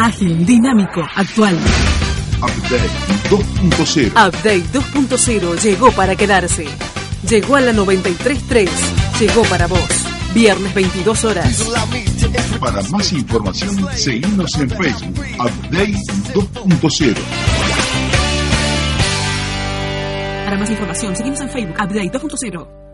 Ágil, dinámico, actual. Update 2.0. Update 2.0 llegó para quedarse. Llegó a la 93.3. Llegó para vos. Viernes 22 horas. Para más información, seguimos en Facebook. Update 2.0. Para más información, seguimos en Facebook. Update 2.0.